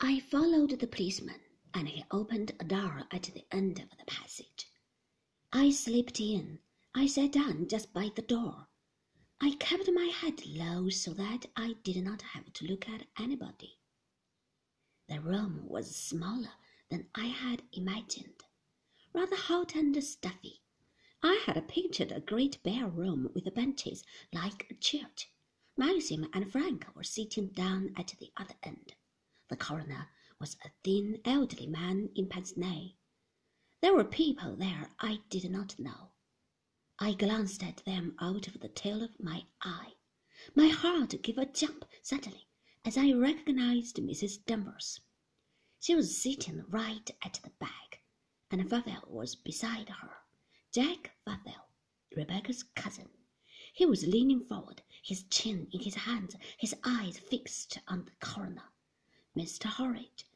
I followed the policeman, and he opened a door at the end of the passage. I slipped in. I sat down just by the door. I kept my head low so that I did not have to look at anybody. The room was smaller than I had imagined, rather hot and stuffy. I had pictured a great bare room with benches like a church. Maxim and Frank were sitting down at the other end. The coroner was a thin, elderly man in pince nez. There were people there I did not know. I glanced at them out of the tail of my eye. My heart gave a jump suddenly as I recognized Mrs. Danvers. She was sitting right at the back, and Favell was beside her. Jack Favell, Rebecca's cousin. He was leaning forward, his chin in his hands, his eyes fixed on the coroner. Mr. Horridge.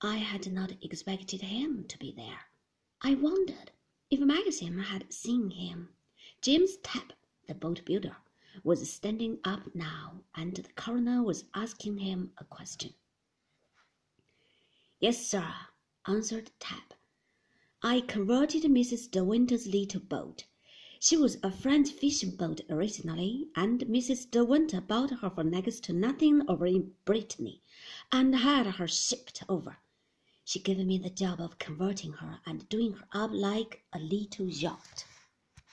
I had not expected him to be there. I wondered if Maxim had seen him. James Tabb, the boat builder, was standing up now, and the coroner was asking him a question. Yes, sir, answered Tabb. I converted Mrs. De Winter's little boat. She was a French fishing boat originally, and Mrs. De Winter bought her for next to nothing over in Brittany, and had her shipped over. She gave me the job of converting her and doing her up like a little yacht.